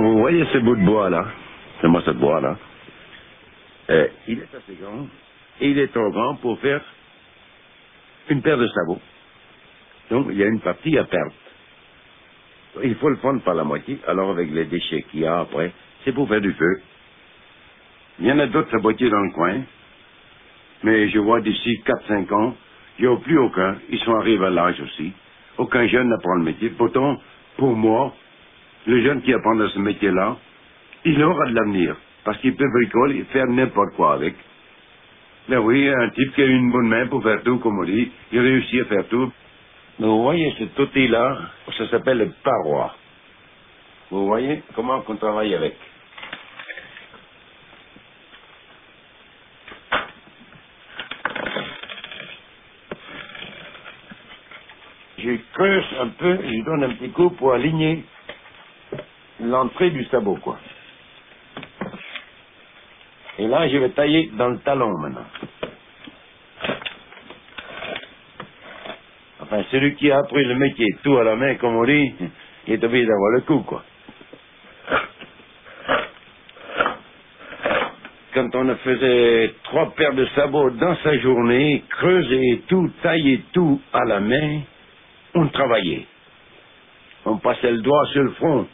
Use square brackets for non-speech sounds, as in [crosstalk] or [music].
Vous voyez ce bout de bois là, c'est moi ce bois là, euh, il est assez grand et il est trop grand pour faire une paire de sabots. Donc il y a une partie à perdre. Il faut le prendre par la moitié, alors avec les déchets qu'il y a après, c'est pour faire du feu. Il y en a d'autres sabotiers dans le coin, mais je vois d'ici 4-5 ans, il n'y a plus aucun. Ils sont arrivés à l'âge aussi. Aucun jeune n'apprend le métier. Pourtant, pour moi, le jeune qui apprend ce métier-là, il aura de l'avenir. Parce qu'il peut bricoler et faire n'importe quoi avec. Mais oui, un type qui a une bonne main pour faire tout, comme on dit, il réussit à faire tout. Mais vous voyez, cet outil-là, ça s'appelle le paroi. Vous voyez comment on travaille avec. Je creuse un peu, je donne un petit coup pour aligner l'entrée du sabot, quoi. Et là, je vais tailler dans le talon maintenant. Enfin, celui qui a appris le métier tout à la main, comme on dit, [laughs] il est obligé d'avoir le coup, quoi. Quand on faisait trois paires de sabots dans sa journée, creuser tout, tailler tout à la main, on travaillait. On passait le doigt sur le front.